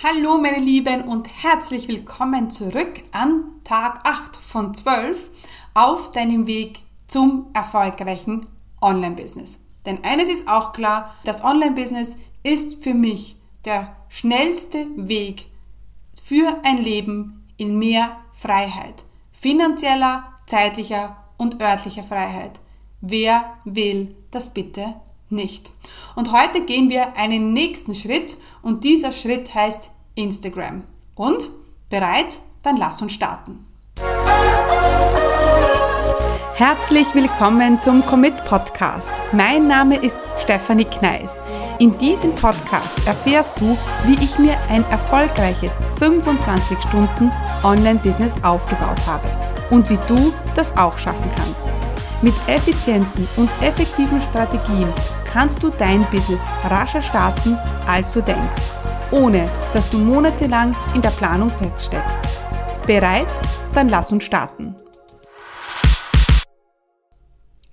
Hallo meine Lieben und herzlich willkommen zurück an Tag 8 von 12 auf deinem Weg zum erfolgreichen Online-Business. Denn eines ist auch klar, das Online-Business ist für mich der schnellste Weg für ein Leben in mehr Freiheit. Finanzieller, zeitlicher und örtlicher Freiheit. Wer will das bitte nicht? Und heute gehen wir einen nächsten Schritt und dieser Schritt heißt Instagram. Und bereit? Dann lass uns starten. Herzlich willkommen zum Commit Podcast. Mein Name ist Stefanie Kneis. In diesem Podcast erfährst du, wie ich mir ein erfolgreiches 25 Stunden Online-Business aufgebaut habe und wie du das auch schaffen kannst. Mit effizienten und effektiven Strategien kannst du dein Business rascher starten, als du denkst, ohne dass du monatelang in der Planung feststeckst. Bereit? Dann lass uns starten.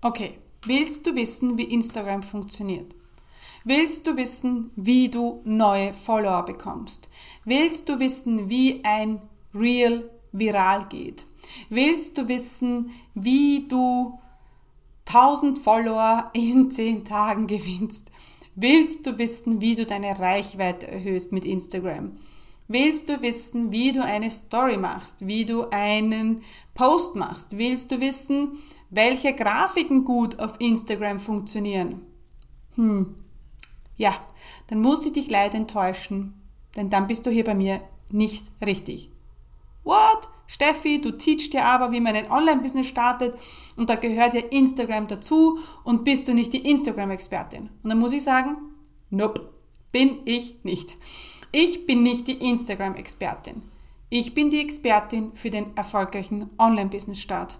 Okay, willst du wissen, wie Instagram funktioniert? Willst du wissen, wie du neue Follower bekommst? Willst du wissen, wie ein Reel viral geht? Willst du wissen, wie du 1000 Follower in 10 Tagen gewinnst? Willst du wissen, wie du deine Reichweite erhöhst mit Instagram? Willst du wissen, wie du eine Story machst, wie du einen Post machst? Willst du wissen, welche Grafiken gut auf Instagram funktionieren? Hm, ja, dann muss ich dich leider enttäuschen, denn dann bist du hier bei mir nicht richtig. What? Steffi, du teachst dir aber, wie man ein Online-Business startet und da gehört ja Instagram dazu und bist du nicht die Instagram-Expertin? Und dann muss ich sagen, nope, bin ich nicht. Ich bin nicht die Instagram-Expertin. Ich bin die Expertin für den erfolgreichen Online-Business-Start.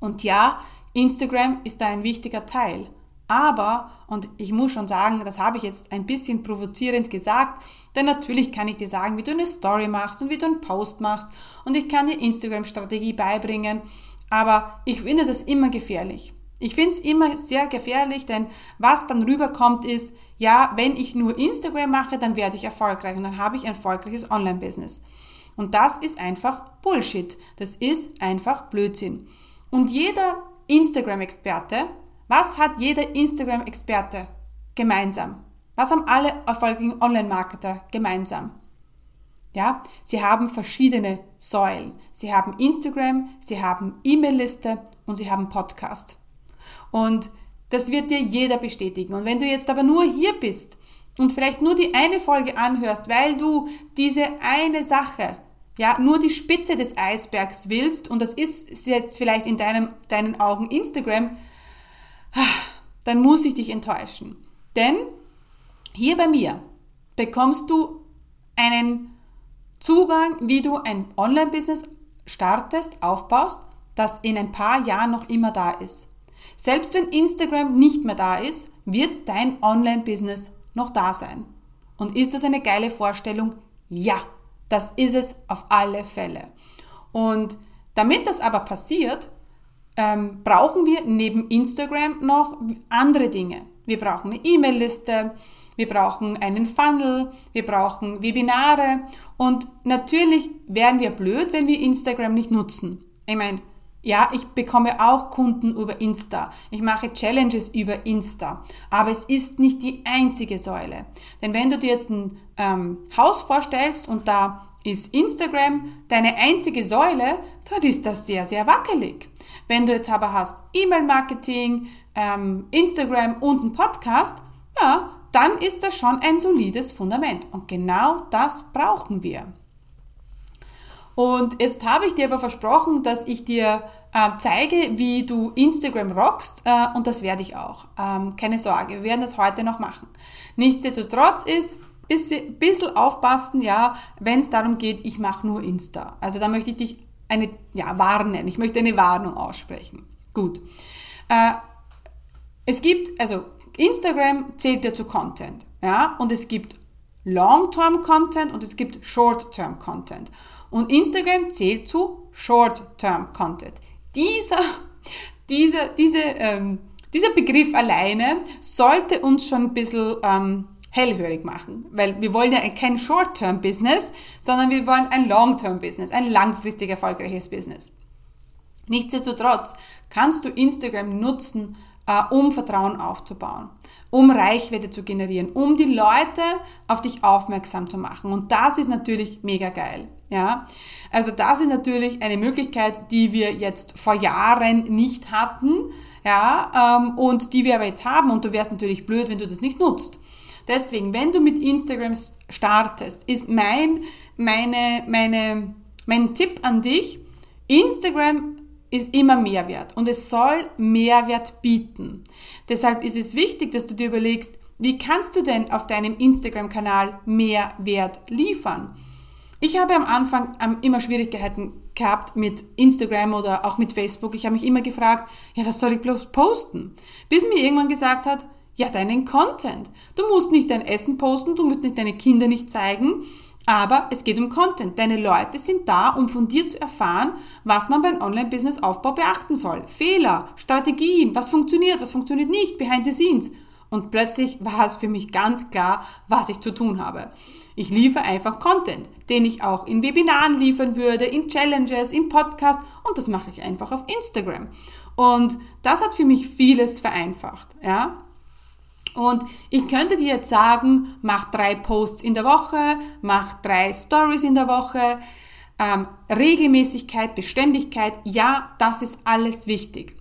Und ja, Instagram ist da ein wichtiger Teil. Aber, und ich muss schon sagen, das habe ich jetzt ein bisschen provozierend gesagt, denn natürlich kann ich dir sagen, wie du eine Story machst und wie du einen Post machst und ich kann dir Instagram-Strategie beibringen, aber ich finde das immer gefährlich. Ich finde es immer sehr gefährlich, denn was dann rüberkommt ist, ja, wenn ich nur Instagram mache, dann werde ich erfolgreich und dann habe ich ein erfolgreiches Online-Business. Und das ist einfach Bullshit. Das ist einfach Blödsinn. Und jeder Instagram-Experte, was hat jeder Instagram-Experte gemeinsam? Was haben alle erfolgreichen Online-Marketer gemeinsam? Ja, sie haben verschiedene Säulen. Sie haben Instagram, sie haben E-Mail-Liste und sie haben Podcast. Und das wird dir jeder bestätigen. Und wenn du jetzt aber nur hier bist und vielleicht nur die eine Folge anhörst, weil du diese eine Sache, ja, nur die Spitze des Eisbergs willst, und das ist jetzt vielleicht in deinem, deinen Augen Instagram, dann muss ich dich enttäuschen. Denn hier bei mir bekommst du einen Zugang, wie du ein Online-Business startest, aufbaust, das in ein paar Jahren noch immer da ist. Selbst wenn Instagram nicht mehr da ist, wird dein Online-Business noch da sein. Und ist das eine geile Vorstellung? Ja, das ist es auf alle Fälle. Und damit das aber passiert, ähm, brauchen wir neben Instagram noch andere Dinge. Wir brauchen eine E-Mail-Liste, wir brauchen einen Funnel, wir brauchen Webinare und natürlich wären wir blöd, wenn wir Instagram nicht nutzen. Ich meine, ja, ich bekomme auch Kunden über Insta. Ich mache Challenges über Insta. Aber es ist nicht die einzige Säule. Denn wenn du dir jetzt ein ähm, Haus vorstellst und da ist Instagram deine einzige Säule, dann ist das sehr, sehr wackelig. Wenn du jetzt aber hast E-Mail-Marketing, ähm, Instagram und einen Podcast, ja, dann ist das schon ein solides Fundament. Und genau das brauchen wir. Und jetzt habe ich dir aber versprochen, dass ich dir äh, zeige, wie du Instagram rockst äh, und das werde ich auch. Ähm, keine Sorge, wir werden das heute noch machen. Nichtsdestotrotz ist bisschen, bisschen aufpassen, ja, wenn es darum geht, ich mache nur Insta. Also da möchte ich dich eine, ja, warnen. Ich möchte eine Warnung aussprechen. Gut. Äh, es gibt, also Instagram zählt ja zu Content, ja, und es gibt Long-Term-Content und es gibt Short-Term-Content. Und Instagram zählt zu Short-Term-Content. Dieser, dieser, diese, ähm, dieser Begriff alleine sollte uns schon ein bisschen ähm, hellhörig machen, weil wir wollen ja kein Short-Term-Business, sondern wir wollen ein Long-Term-Business, ein langfristig erfolgreiches Business. Nichtsdestotrotz kannst du Instagram nutzen, äh, um Vertrauen aufzubauen, um Reichweite zu generieren, um die Leute auf dich aufmerksam zu machen. Und das ist natürlich mega geil. Ja, also das ist natürlich eine Möglichkeit, die wir jetzt vor Jahren nicht hatten, ja, ähm, und die wir aber jetzt haben. Und du wärst natürlich blöd, wenn du das nicht nutzt. Deswegen, wenn du mit Instagram startest, ist mein, meine, meine, mein Tipp an dich, Instagram ist immer Mehrwert und es soll Mehrwert bieten. Deshalb ist es wichtig, dass du dir überlegst, wie kannst du denn auf deinem Instagram-Kanal Mehrwert liefern? Ich habe am Anfang immer Schwierigkeiten gehabt mit Instagram oder auch mit Facebook. Ich habe mich immer gefragt, ja, was soll ich bloß posten? Bis mir irgendwann gesagt hat, ja, deinen Content. Du musst nicht dein Essen posten, du musst nicht deine Kinder nicht zeigen, aber es geht um Content. Deine Leute sind da, um von dir zu erfahren, was man beim Online-Business-Aufbau beachten soll. Fehler, Strategien, was funktioniert, was funktioniert nicht, behind the scenes. Und plötzlich war es für mich ganz klar, was ich zu tun habe. Ich liefere einfach Content, den ich auch in Webinaren liefern würde, in Challenges, im Podcast und das mache ich einfach auf Instagram. Und das hat für mich vieles vereinfacht, ja. Und ich könnte dir jetzt sagen, mach drei Posts in der Woche, mach drei Stories in der Woche, ähm, Regelmäßigkeit, Beständigkeit, ja, das ist alles wichtig.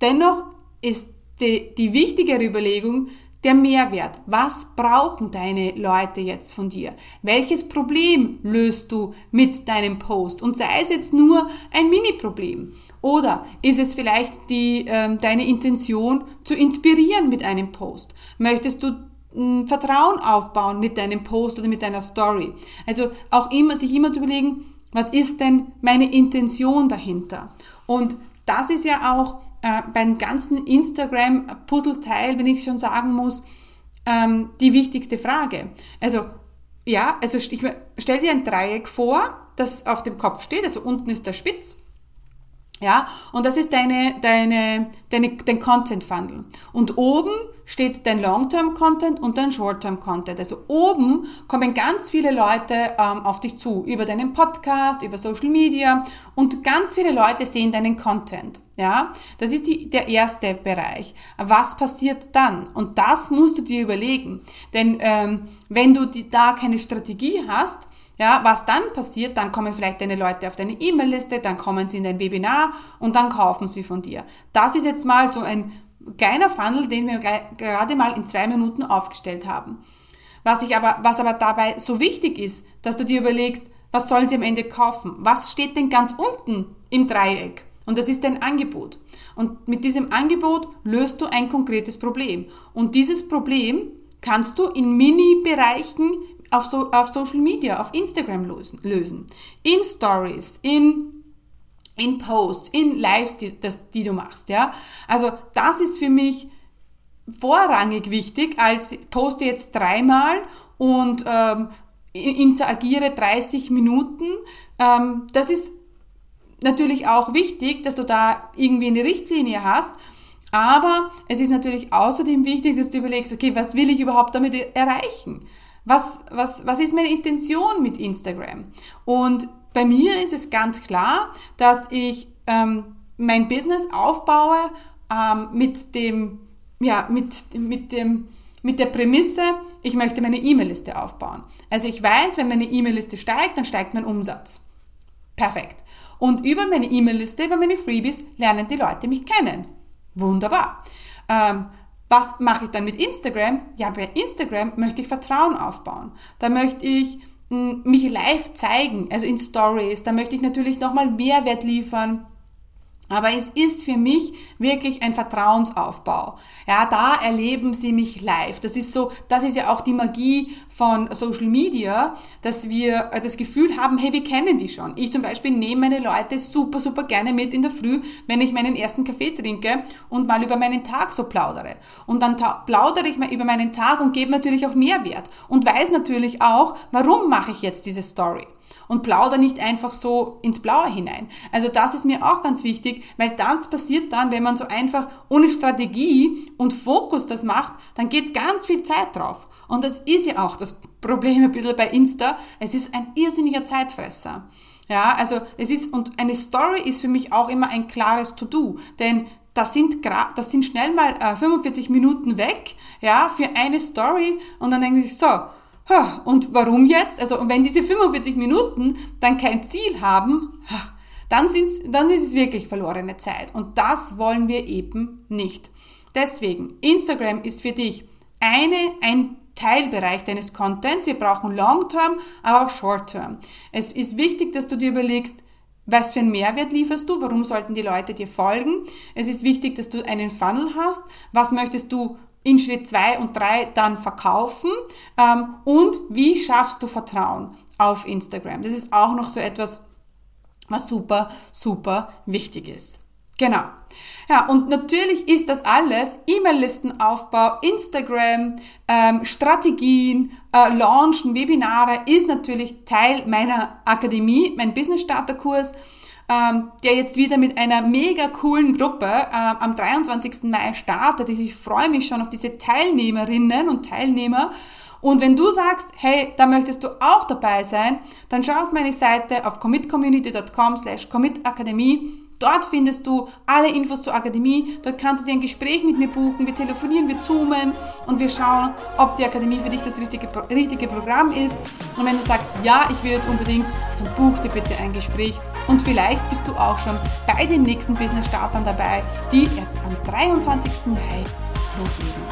Dennoch ist die, die wichtigere Überlegung, der Mehrwert. Was brauchen deine Leute jetzt von dir? Welches Problem löst du mit deinem Post? Und sei es jetzt nur ein Mini-Problem. Oder ist es vielleicht die, ähm, deine Intention zu inspirieren mit einem Post? Möchtest du mh, Vertrauen aufbauen mit deinem Post oder mit deiner Story? Also auch immer, sich immer zu überlegen, was ist denn meine Intention dahinter? Und das ist ja auch äh, beim ganzen Instagram-Puzzleteil, wenn ich schon sagen muss, ähm, die wichtigste Frage. Also, ja, also ich stell dir ein Dreieck vor, das auf dem Kopf steht, also unten ist der Spitz ja, und das ist deine, deine, deine, dein Content Funnel. Und oben steht dein Long-Term Content und dein Short-Term Content. Also oben kommen ganz viele Leute ähm, auf dich zu, über deinen Podcast, über Social Media und ganz viele Leute sehen deinen Content. Ja, das ist die, der erste Bereich. Was passiert dann? Und das musst du dir überlegen. Denn ähm, wenn du die, da keine Strategie hast, ja, was dann passiert, dann kommen vielleicht deine Leute auf deine E-Mail-Liste, dann kommen sie in dein Webinar und dann kaufen sie von dir. Das ist jetzt mal so ein kleiner Funnel, den wir gerade mal in zwei Minuten aufgestellt haben. Was ich aber, was aber dabei so wichtig ist, dass du dir überlegst, was sollen sie am Ende kaufen? Was steht denn ganz unten im Dreieck? Und das ist dein Angebot. Und mit diesem Angebot löst du ein konkretes Problem. Und dieses Problem kannst du in Mini-Bereichen auf, so, auf Social Media, auf Instagram lösen. lösen. In Stories, in, in Posts, in Lives, die, das, die du machst. Ja? Also das ist für mich vorrangig wichtig, als poste jetzt dreimal und ähm, interagiere 30 Minuten. Ähm, das ist natürlich auch wichtig, dass du da irgendwie eine Richtlinie hast. Aber es ist natürlich außerdem wichtig, dass du überlegst, okay, was will ich überhaupt damit erreichen? Was, was, was ist meine Intention mit Instagram? Und bei mir ist es ganz klar, dass ich ähm, mein Business aufbaue ähm, mit dem, ja, mit, mit dem, mit der Prämisse, ich möchte meine E-Mail-Liste aufbauen. Also ich weiß, wenn meine E-Mail-Liste steigt, dann steigt mein Umsatz. Perfekt. Und über meine E-Mail-Liste, über meine Freebies lernen die Leute mich kennen. Wunderbar. Ähm, was mache ich dann mit Instagram? Ja, bei Instagram möchte ich Vertrauen aufbauen. Da möchte ich hm, mich live zeigen, also in Stories. Da möchte ich natürlich nochmal Mehrwert liefern. Aber es ist für mich wirklich ein Vertrauensaufbau. Ja, da erleben sie mich live. Das ist so, das ist ja auch die Magie von Social Media, dass wir das Gefühl haben, hey, wir kennen die schon. Ich zum Beispiel nehme meine Leute super, super gerne mit in der Früh, wenn ich meinen ersten Kaffee trinke und mal über meinen Tag so plaudere. Und dann plaudere ich mal über meinen Tag und gebe natürlich auch Mehrwert und weiß natürlich auch, warum mache ich jetzt diese Story. Und plauder nicht einfach so ins Blaue hinein. Also das ist mir auch ganz wichtig, weil das passiert dann, wenn man so einfach ohne Strategie und Fokus das macht, dann geht ganz viel Zeit drauf. Und das ist ja auch das Problem ein bisschen bei Insta. Es ist ein irrsinniger Zeitfresser. Ja, also es ist, und eine Story ist für mich auch immer ein klares To-Do, denn das sind, das sind schnell mal äh, 45 Minuten weg, ja, für eine Story und dann denke ich so, und warum jetzt? Also wenn diese 45 Minuten dann kein Ziel haben, dann, sind's, dann ist es wirklich verlorene Zeit. Und das wollen wir eben nicht. Deswegen, Instagram ist für dich eine, ein Teilbereich deines Contents. Wir brauchen Long-Term, aber auch Short-Term. Es ist wichtig, dass du dir überlegst, was für einen Mehrwert lieferst du? Warum sollten die Leute dir folgen? Es ist wichtig, dass du einen Funnel hast. Was möchtest du in Schritt 2 und 3 dann verkaufen? Ähm, und wie schaffst du Vertrauen auf Instagram? Das ist auch noch so etwas, was super, super wichtig ist. Genau. Ja, und natürlich ist das alles E-Mail-Listenaufbau, Instagram, ähm, Strategien, äh, Launchen, Webinare ist natürlich Teil meiner Akademie, mein Business Starter Kurs, ähm, der jetzt wieder mit einer mega coolen Gruppe äh, am 23. Mai startet. Ich freue mich schon auf diese Teilnehmerinnen und Teilnehmer. Und wenn du sagst, hey, da möchtest du auch dabei sein, dann schau auf meine Seite auf commitcommunity.com slash commitakademie Dort findest du alle Infos zur Akademie. Dort kannst du dir ein Gespräch mit mir buchen. Wir telefonieren, wir zoomen und wir schauen, ob die Akademie für dich das richtige, richtige Programm ist. Und wenn du sagst, ja, ich will jetzt unbedingt, dann buch dir bitte ein Gespräch. Und vielleicht bist du auch schon bei den nächsten Business-Startern dabei, die jetzt am 23. Mai loslegen.